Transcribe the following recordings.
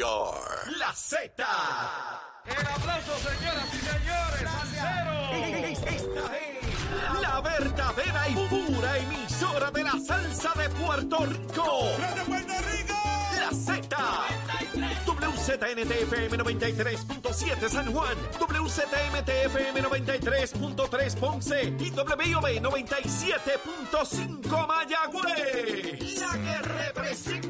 La Z. El aplauso, señoras y señores. Esta es la verdadera y pura emisora de la salsa de Puerto Rico. ¡De Puerto Rico! La Z. WZNTFM 93.7 San Juan, WZMTFM 93.3 Ponce y WIOB 97.5 Mayagüez. La que representa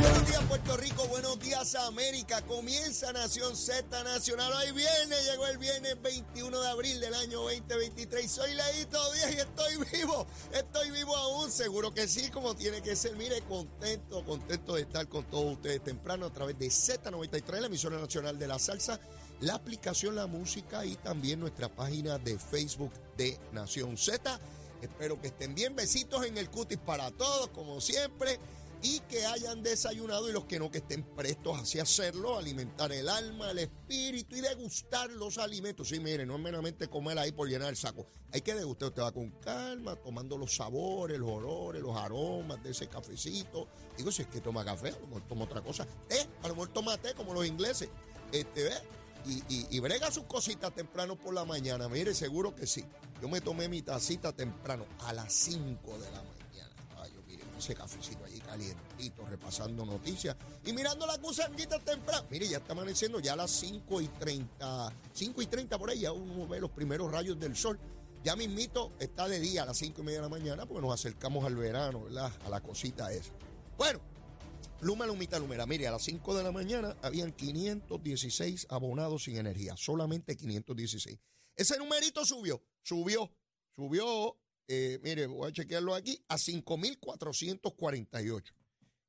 Buenos días Puerto Rico, buenos días América. Comienza Nación Z Nacional. Hoy viene, llegó el viernes 21 de abril del año 2023. Soy Leito Díaz y estoy vivo. Estoy vivo aún, seguro que sí, como tiene que ser. Mire, contento, contento de estar con todos ustedes temprano a través de Z93, la emisora nacional de la salsa, la aplicación La Música y también nuestra página de Facebook de Nación Z. Espero que estén bien. Besitos en el cutis para todos, como siempre y que hayan desayunado y los que no, que estén prestos hacia hacerlo, alimentar el alma, el espíritu y degustar los alimentos. Sí, mire, no es meramente comer ahí por llenar el saco. Hay que degustar, usted va con calma, tomando los sabores, los olores, los aromas de ese cafecito. Digo, si es que toma café, a lo mejor toma otra cosa. Té, a lo mejor toma té como los ingleses. Este, ¿ve? Y, y, y brega sus cositas temprano por la mañana. Mire, seguro que sí. Yo me tomé mi tacita temprano a las 5 de la mañana. Ese cafecito allí calientito, repasando noticias y mirando la gusanguita temprano. Mire, ya está amaneciendo ya a las 5 y 30, 5 y 30 por ahí, ya uno ve los primeros rayos del sol. Ya mismito está de día a las 5 y media de la mañana porque nos acercamos al verano, ¿verdad? A la cosita esa. Bueno, Luma, Lumita, Lumera. Mire, a las 5 de la mañana habían 516 abonados sin energía, solamente 516. Ese numerito subió, subió, subió eh, mire, voy a chequearlo aquí, a 5.448.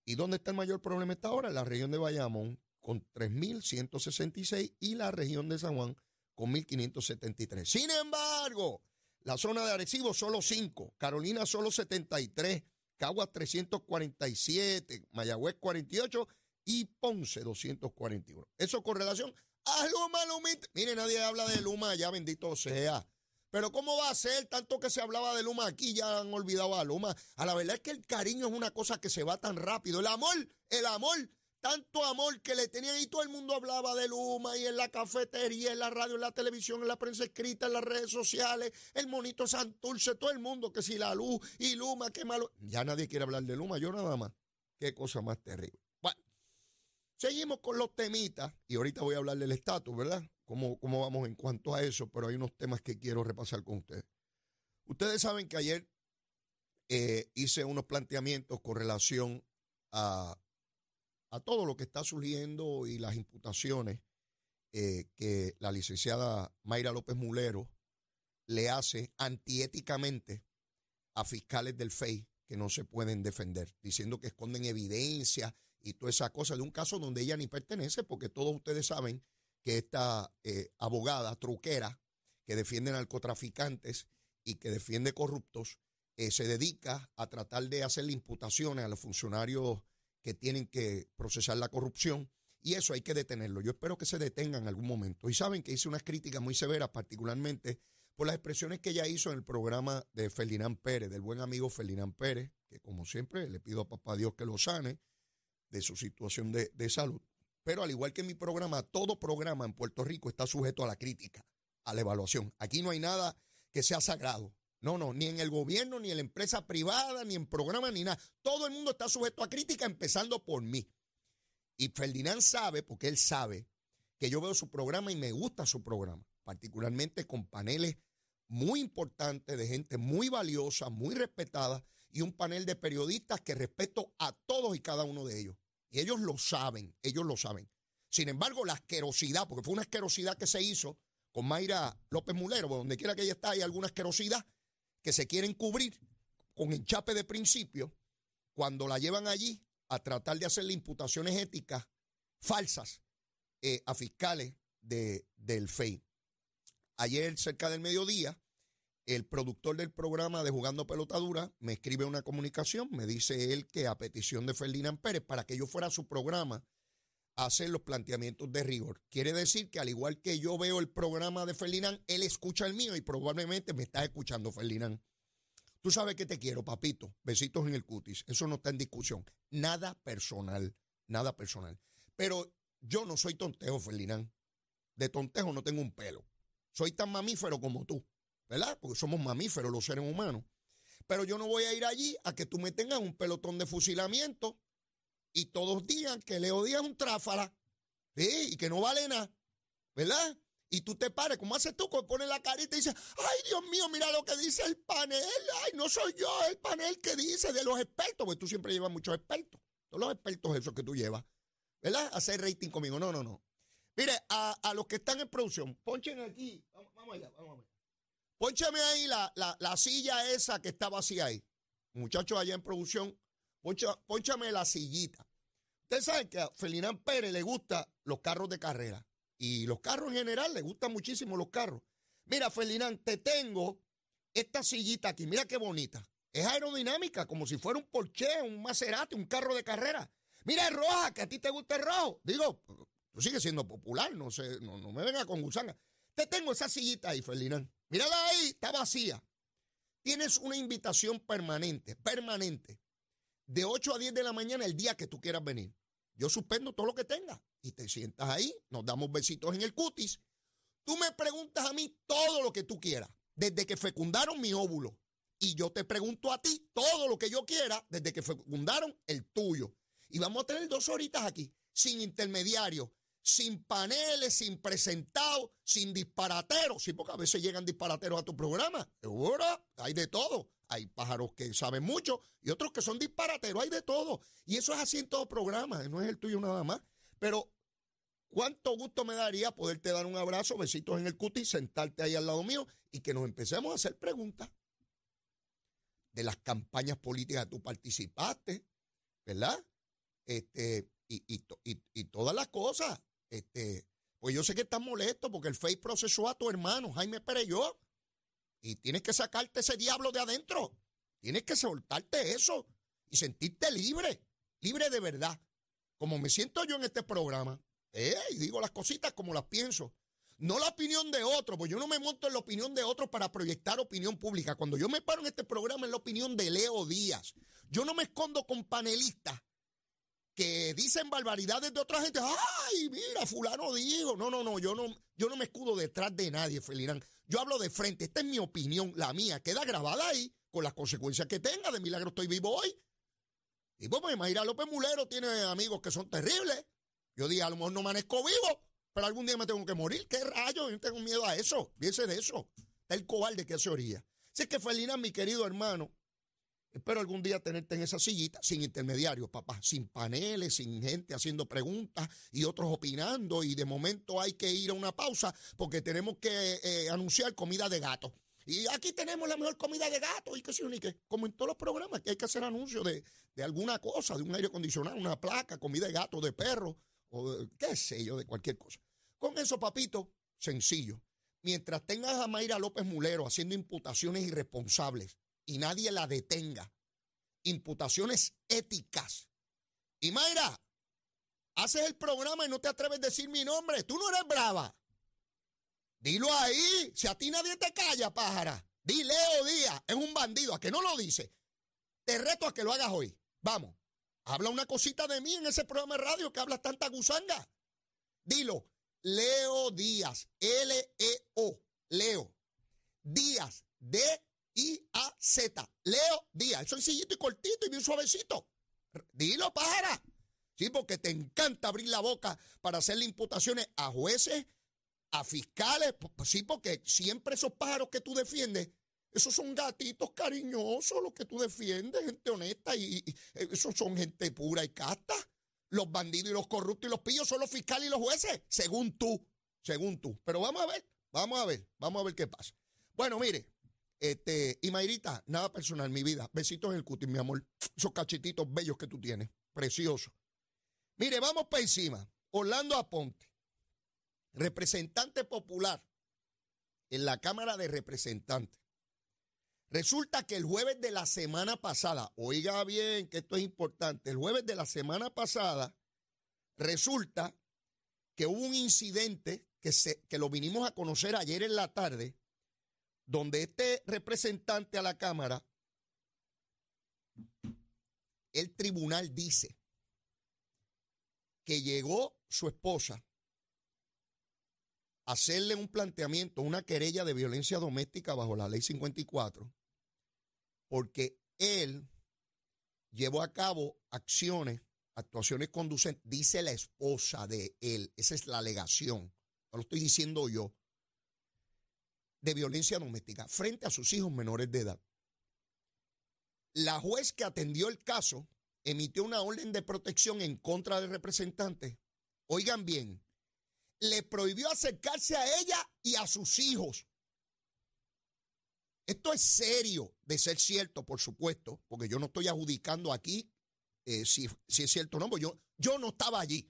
¿Y dónde está el mayor problema esta hora? La región de Bayamón, con 3.166 y la región de San Juan, con 1.573. Sin embargo, la zona de Arecibo solo 5, Carolina solo 73, Caguas 347, Mayagüez 48 y Ponce 241. Eso con relación a Luma, Lumita. Mire, nadie habla de Luma allá, bendito sea. Pero ¿cómo va a ser tanto que se hablaba de Luma aquí? Ya han olvidado a Luma. A la verdad es que el cariño es una cosa que se va tan rápido. El amor, el amor, tanto amor que le tenían y todo el mundo hablaba de Luma y en la cafetería, en la radio, en la televisión, en la prensa escrita, en las redes sociales, el monito Santurce, todo el mundo, que si la luz y Luma, qué malo. Ya nadie quiere hablar de Luma, yo nada más. Qué cosa más terrible. Bueno, seguimos con los temitas y ahorita voy a hablar del estatus, ¿verdad? Cómo, cómo vamos en cuanto a eso, pero hay unos temas que quiero repasar con ustedes. Ustedes saben que ayer eh, hice unos planteamientos con relación a, a, todo lo que está surgiendo y las imputaciones eh, que la licenciada Mayra López Mulero le hace antiéticamente a fiscales del FEI que no se pueden defender, diciendo que esconden evidencia y toda esa cosa de un caso donde ella ni pertenece, porque todos ustedes saben que esta eh, abogada truquera que defiende narcotraficantes y que defiende corruptos eh, se dedica a tratar de hacerle imputaciones a los funcionarios que tienen que procesar la corrupción y eso hay que detenerlo. Yo espero que se detenga en algún momento. Y saben que hice unas críticas muy severas, particularmente por las expresiones que ella hizo en el programa de Ferdinand Pérez, del buen amigo Ferdinand Pérez, que como siempre le pido a papá Dios que lo sane de su situación de, de salud. Pero al igual que mi programa, todo programa en Puerto Rico está sujeto a la crítica, a la evaluación. Aquí no hay nada que sea sagrado. No, no, ni en el gobierno, ni en la empresa privada, ni en programa, ni nada. Todo el mundo está sujeto a crítica, empezando por mí. Y Ferdinand sabe, porque él sabe, que yo veo su programa y me gusta su programa, particularmente con paneles muy importantes de gente muy valiosa, muy respetada y un panel de periodistas que respeto a todos y cada uno de ellos. Y ellos lo saben, ellos lo saben. Sin embargo, la asquerosidad, porque fue una asquerosidad que se hizo con Mayra López Mulero, donde quiera que ella está, hay alguna asquerosidad que se quieren cubrir con enchape de principio cuando la llevan allí a tratar de hacerle imputaciones éticas falsas eh, a fiscales de, del FEI. Ayer, cerca del mediodía, el productor del programa de Jugando Pelotadura me escribe una comunicación, me dice él que a petición de Ferdinand Pérez, para que yo fuera a su programa hacer los planteamientos de rigor. Quiere decir que al igual que yo veo el programa de Ferdinand, él escucha el mío y probablemente me está escuchando Ferdinand. Tú sabes que te quiero, papito. Besitos en el cutis. Eso no está en discusión. Nada personal, nada personal. Pero yo no soy tontejo, Ferdinand. De tontejo no tengo un pelo. Soy tan mamífero como tú. ¿Verdad? Porque somos mamíferos los seres humanos. Pero yo no voy a ir allí a que tú me tengas un pelotón de fusilamiento y todos digan que Leo Díaz es un tráfala, ¿sí? Y que no vale nada, ¿verdad? Y tú te pares, como haces tú, pones la carita y dices, ay Dios mío, mira lo que dice el panel, ay, no soy yo el panel que dice de los expertos, porque tú siempre llevas muchos expertos, todos los expertos esos que tú llevas, ¿verdad? Hacer rating conmigo, no, no, no. Mire, a, los que están en producción, ponchen aquí, vamos, vamos allá, vamos a ver. Pónchame ahí la, la, silla esa que está vacía ahí. Muchachos allá en producción, ponchame la sillita. Ustedes saben que a Felinán Pérez le gustan los carros de carrera. Y los carros en general, le gustan muchísimo los carros. Mira, Felinán, te tengo esta sillita aquí. Mira qué bonita. Es aerodinámica, como si fuera un Porsche, un Maserati, un carro de carrera. Mira, es roja, que a ti te gusta el rojo. Digo, tú sigues siendo popular, no sé, no, no me venga con gusanga. Te tengo esa sillita ahí, Felinán. Mírala ahí, está vacía. Tienes una invitación permanente, permanente, de 8 a 10 de la mañana el día que tú quieras venir. Yo suspendo todo lo que tengas y te sientas ahí, nos damos besitos en el cutis. Tú me preguntas a mí todo lo que tú quieras, desde que fecundaron mi óvulo. Y yo te pregunto a ti todo lo que yo quiera, desde que fecundaron el tuyo. Y vamos a tener dos horitas aquí, sin intermediario, sin paneles, sin presentados, sin disparateros. Sí, porque a veces llegan disparateros a tu programa. Seguro, hay de todo. Hay pájaros que saben mucho y otros que son disparateros, hay de todo. Y eso es así en todo programa, no es el tuyo nada más. Pero cuánto gusto me daría poderte dar un abrazo, besitos en el cutis, sentarte ahí al lado mío y que nos empecemos a hacer preguntas de las campañas políticas que tú participaste, ¿verdad? Este, y, y, y todas las cosas. Este, pues yo sé que estás molesto porque el FEI procesó a tu hermano, Jaime Pereyó. Y tienes que sacarte ese diablo de adentro. Tienes que soltarte eso y sentirte libre, libre de verdad. Como me siento yo en este programa. Y digo las cositas como las pienso. No la opinión de otro, pues yo no me monto en la opinión de otro para proyectar opinión pública. Cuando yo me paro en este programa es la opinión de Leo Díaz. Yo no me escondo con panelistas que dicen barbaridades de otra gente. Ay, mira, fulano dijo. No, no, no, yo no, yo no me escudo detrás de nadie, Felirán. Yo hablo de frente. Esta es mi opinión, la mía. Queda grabada ahí con las consecuencias que tenga. De milagro estoy vivo hoy. Y pues, Mayra López Mulero tiene amigos que son terribles. Yo dije, a lo mejor no amanezco vivo, pero algún día me tengo que morir. ¿Qué rayos? Yo tengo miedo a eso. Piense de eso. El cobarde que se orilla. Así que, Felina, mi querido hermano, Espero algún día tenerte en esa sillita sin intermediarios, papá, sin paneles, sin gente haciendo preguntas y otros opinando y de momento hay que ir a una pausa porque tenemos que eh, anunciar comida de gato. Y aquí tenemos la mejor comida de gato y qué sé yo, ni qué. Como en todos los programas que hay que hacer anuncios de, de alguna cosa, de un aire acondicionado, una placa, comida de gato, de perro o qué sé yo, de cualquier cosa. Con eso, papito, sencillo. Mientras tengas a Mayra López Mulero haciendo imputaciones irresponsables y nadie la detenga. Imputaciones éticas. Y Mayra, haces el programa y no te atreves a decir mi nombre. Tú no eres brava. Dilo ahí. Si a ti nadie te calla, pájara. Di Leo Díaz, es un bandido. ¿A que no lo dice? Te reto a que lo hagas hoy. Vamos. Habla una cosita de mí en ese programa de radio que hablas tanta gusanga. Dilo. Leo Díaz. L-E-O. Leo. Díaz. D I-A-Z. Leo Díaz. Es sencillito y cortito y bien suavecito. Dilo, pájara. Sí, porque te encanta abrir la boca para hacerle imputaciones a jueces, a fiscales. Sí, porque siempre esos pájaros que tú defiendes, esos son gatitos cariñosos los que tú defiendes, gente honesta, y, esos son gente pura y casta. Los bandidos y los corruptos y los pillos son los fiscales y los jueces, según tú, según tú. Pero vamos a ver, vamos a ver, vamos a ver qué pasa. Bueno, mire, este, y Mayrita, nada personal, mi vida. Besitos en el cutis, mi amor. Esos cachetitos bellos que tú tienes. Precioso. Mire, vamos para encima. Orlando Aponte, representante popular en la Cámara de Representantes. Resulta que el jueves de la semana pasada, oiga bien que esto es importante, el jueves de la semana pasada, resulta que hubo un incidente que, se, que lo vinimos a conocer ayer en la tarde, donde este representante a la Cámara, el tribunal dice que llegó su esposa a hacerle un planteamiento, una querella de violencia doméstica bajo la ley 54, porque él llevó a cabo acciones, actuaciones conducentes, dice la esposa de él, esa es la alegación, no lo estoy diciendo yo, de violencia doméstica frente a sus hijos menores de edad. La juez que atendió el caso emitió una orden de protección en contra del representante. Oigan bien, le prohibió acercarse a ella y a sus hijos. Esto es serio de ser cierto, por supuesto, porque yo no estoy adjudicando aquí eh, si, si, es cierto o no, yo, yo no estaba allí.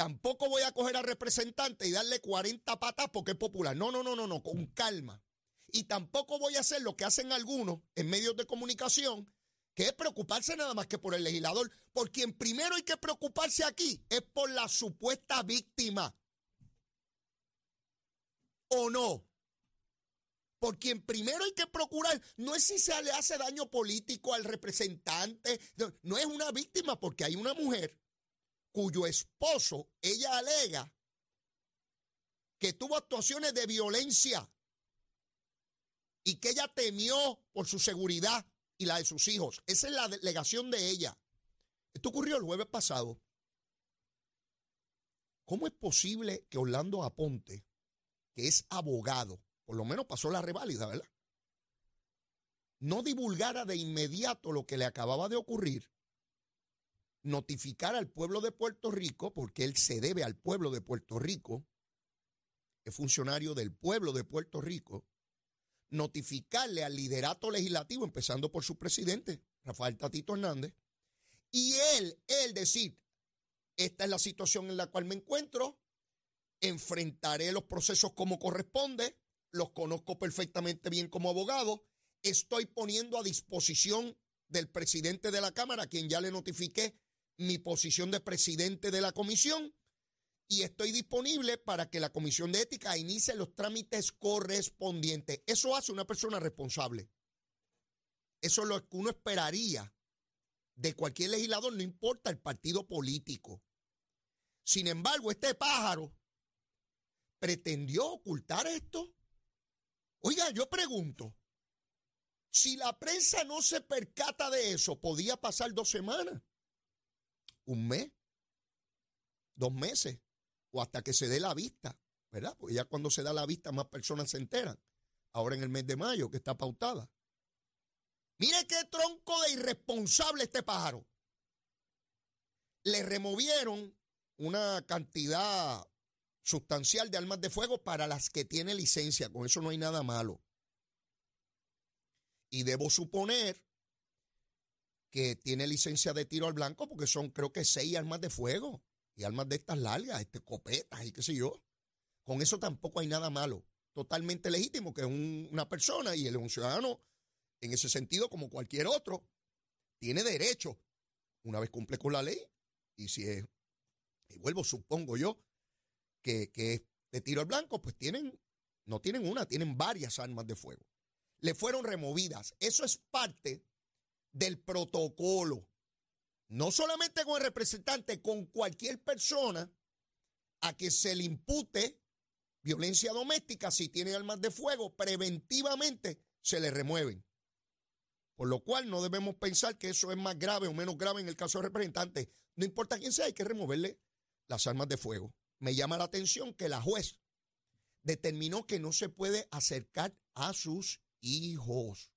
Tampoco voy a coger al representante y darle 40 patas porque es popular. No, no, no, no, no, con calma. Y tampoco voy a hacer lo que hacen algunos en medios de comunicación, que es preocuparse nada más que por el legislador. Por quien primero hay que preocuparse aquí es por la supuesta víctima. ¿O no? Por quien primero hay que procurar no es si se le hace daño político al representante, no es una víctima porque hay una mujer cuyo esposo, ella alega que tuvo actuaciones de violencia y que ella temió por su seguridad y la de sus hijos. Esa es la delegación de ella. Esto ocurrió el jueves pasado. ¿Cómo es posible que Orlando Aponte, que es abogado, por lo menos pasó la reválida, ¿verdad? No divulgara de inmediato lo que le acababa de ocurrir, notificar al pueblo de Puerto Rico, porque él se debe al pueblo de Puerto Rico, es funcionario del pueblo de Puerto Rico, notificarle al liderato legislativo, empezando por su presidente, Rafael Tatito Hernández, y él, él decir, esta es la situación en la cual me encuentro, enfrentaré los procesos como corresponde, los conozco perfectamente bien como abogado, estoy poniendo a disposición del presidente de la Cámara, a quien ya le notifiqué mi posición de presidente de la comisión, y estoy disponible para que la Comisión de Ética inicie los trámites correspondientes. Eso hace una persona responsable. Eso es lo que uno esperaría de cualquier legislador, no importa el partido político. Sin embargo, este pájaro pretendió ocultar esto. Oiga, yo pregunto, si la prensa no se percata de eso, podía pasar dos semanas, un mes, dos meses o hasta que se dé la vista, ¿verdad? Porque ya cuando se da la vista más personas se enteran. Ahora en el mes de mayo que está pautada. Mire qué tronco de irresponsable este pájaro. Le removieron una cantidad sustancial de armas de fuego para las que tiene licencia. Con eso no hay nada malo. Y debo suponer que tiene licencia de tiro al blanco porque son creo que seis armas de fuego y armas de estas largas, este, copetas y qué sé yo. Con eso tampoco hay nada malo. Totalmente legítimo que es una persona y él es un ciudadano en ese sentido como cualquier otro. Tiene derecho, una vez cumple con la ley, y si es, y vuelvo, supongo yo, que, que es de tiro al blanco, pues tienen, no tienen una, tienen varias armas de fuego. Le fueron removidas. Eso es parte del protocolo no solamente con el representante, con cualquier persona a que se le impute violencia doméstica, si tiene armas de fuego, preventivamente se le remueven. Por lo cual no debemos pensar que eso es más grave o menos grave en el caso del representante. No importa quién sea, hay que removerle las armas de fuego. Me llama la atención que la juez determinó que no se puede acercar a sus hijos.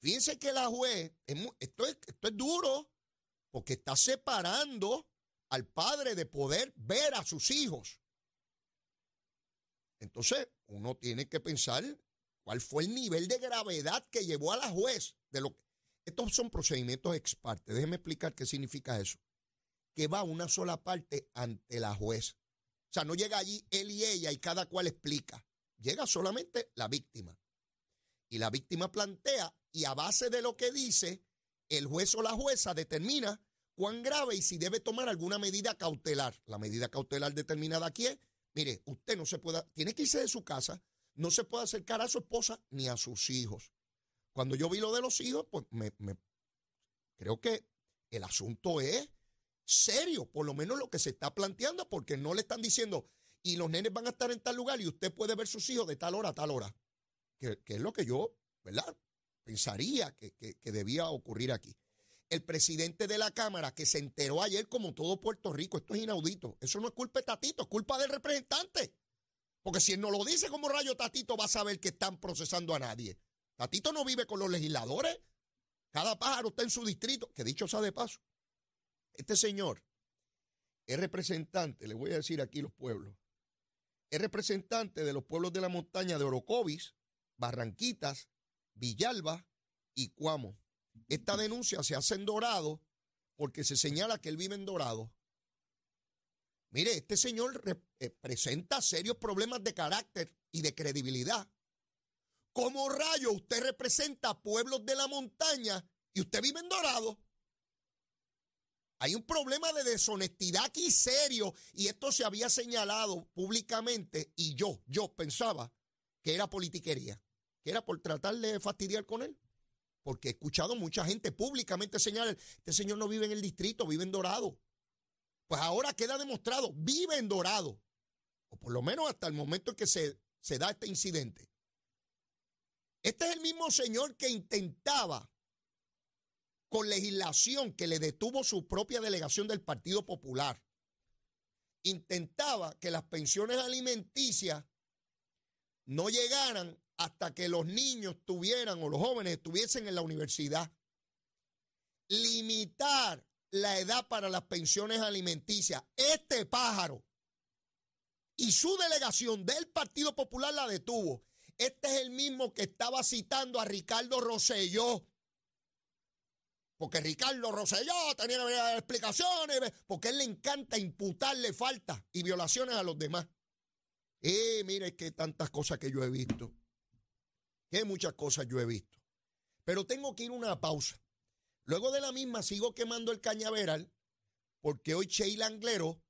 Fíjense que la juez, esto es, esto es duro, porque está separando al padre de poder ver a sus hijos. Entonces, uno tiene que pensar cuál fue el nivel de gravedad que llevó a la juez de lo estos son procedimientos ex parte. Déjeme explicar qué significa eso. Que va una sola parte ante la juez. O sea, no llega allí él y ella y cada cual explica. Llega solamente la víctima. Y la víctima plantea y a base de lo que dice, el juez o la jueza determina cuán grave y si debe tomar alguna medida cautelar. La medida cautelar determinada aquí es, mire, usted no se puede, tiene que irse de su casa, no se puede acercar a su esposa ni a sus hijos. Cuando yo vi lo de los hijos, pues me, me creo que el asunto es serio, por lo menos lo que se está planteando, porque no le están diciendo, y los nenes van a estar en tal lugar y usted puede ver sus hijos de tal hora a tal hora, que, es lo que yo, ¿verdad? Pensaría que, que debía ocurrir aquí. El presidente de la Cámara que se enteró ayer como todo Puerto Rico, esto es inaudito, eso no es culpa de Tatito, es culpa del representante. Porque si él no lo dice como rayo Tatito va a saber que están procesando a nadie. Tatito no vive con los legisladores. Cada pájaro está en su distrito, que dicho sea de paso. Este señor es representante, le voy a decir aquí los pueblos, es representante de los pueblos de la montaña de Orocovis, Barranquitas, Villalba y Cuamo. Esta denuncia se hace en Dorado porque se señala que él vive en Dorado. Mire, este señor eh, presenta serios problemas de carácter y de credibilidad. ¿Cómo rayo usted representa pueblos de la montaña y usted vive en Dorado? Hay un problema de deshonestidad aquí serio y esto se había señalado públicamente y yo, yo pensaba que era politiquería, era por tratar de fastidiar con él. Porque he escuchado mucha gente públicamente señalar, este señor no vive en el distrito, vive en Dorado. Pues ahora queda demostrado, vive en Dorado. O por lo menos hasta el momento en que se, se da este incidente. Este es el mismo señor que intentaba con legislación que le detuvo su propia delegación del Partido Popular, intentaba que las pensiones alimenticias no llegaran hasta que los niños tuvieran o los jóvenes estuviesen en la universidad. Limitar la edad para las pensiones alimenticias. Este pájaro y su delegación del Partido Popular la detuvo. Este es el mismo que estaba citando a Ricardo Rosselló porque Ricardo Rosselló tenía explicaciones, porque él le encanta imputarle faltas y violaciones a los demás. Y mire que tantas cosas que yo he visto. Que muchas cosas yo he visto. Pero tengo que ir una pausa. Luego de la misma sigo quemando el cañaveral porque hoy Sheila Anglero,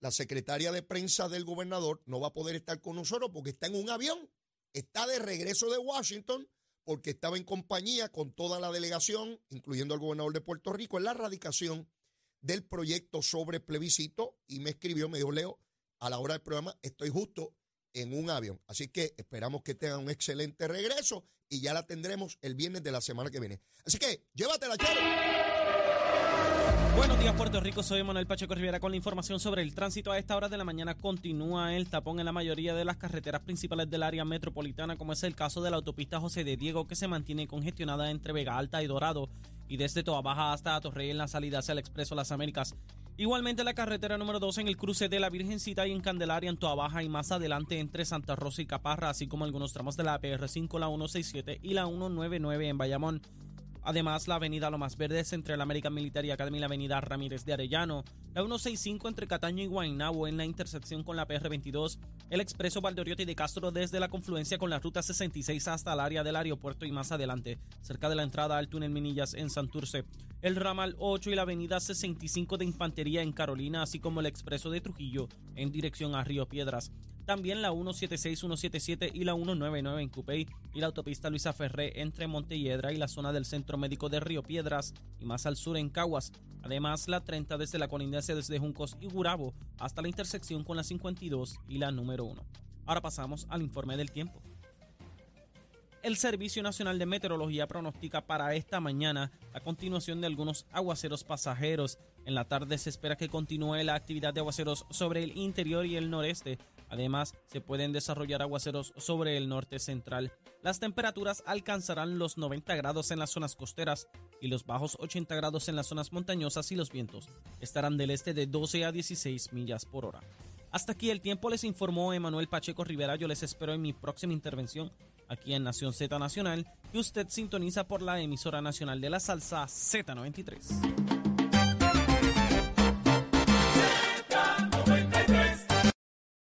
la secretaria de prensa del gobernador, no va a poder estar con nosotros porque está en un avión. Está de regreso de Washington porque estaba en compañía con toda la delegación, incluyendo al gobernador de Puerto Rico, en la radicación del proyecto sobre plebiscito y me escribió, me dijo, Leo, a la hora del programa estoy justo en un avión. Así que esperamos que tengan un excelente regreso y ya la tendremos el viernes de la semana que viene. Así que llévatela, chero. Buenos días Puerto Rico, soy Manuel Pacheco Rivera con la información sobre el tránsito. A esta hora de la mañana continúa el tapón en la mayoría de las carreteras principales del área metropolitana, como es el caso de la autopista José de Diego, que se mantiene congestionada entre Vega Alta y Dorado, y desde Toa Baja hasta Torrey en la salida hacia el Expreso Las Américas. Igualmente la carretera número 2 en el cruce de la Virgencita y en Candelaria en Toa Baja y más adelante entre Santa Rosa y Caparra, así como algunos tramos de la PR5, la 167 y la 199 en Bayamón. Además, la avenida Lomas Verdes entre la American Military Academy y la avenida Ramírez de Arellano, la 165 entre Cataño y Guaynabo en la intersección con la PR22, el expreso Valdoriotti de Castro desde la confluencia con la ruta 66 hasta el área del aeropuerto y más adelante, cerca de la entrada al túnel Minillas en Santurce, el ramal 8 y la avenida 65 de Infantería en Carolina, así como el expreso de Trujillo en dirección a Río Piedras. También la 176, 177 y la 199 en Cupey y la autopista Luisa Ferré entre Montelledra y la zona del Centro Médico de Río Piedras y más al sur en Caguas. Además, la 30 desde la colindancia desde Juncos y Gurabo hasta la intersección con la 52 y la número 1. Ahora pasamos al informe del tiempo. El Servicio Nacional de Meteorología pronostica para esta mañana la continuación de algunos aguaceros pasajeros. En la tarde se espera que continúe la actividad de aguaceros sobre el interior y el noreste, Además, se pueden desarrollar aguaceros sobre el norte central. Las temperaturas alcanzarán los 90 grados en las zonas costeras y los bajos 80 grados en las zonas montañosas y los vientos estarán del este de 12 a 16 millas por hora. Hasta aquí el tiempo les informó Emanuel Pacheco Rivera. Yo les espero en mi próxima intervención aquí en Nación Z Nacional y usted sintoniza por la emisora nacional de la salsa Z93.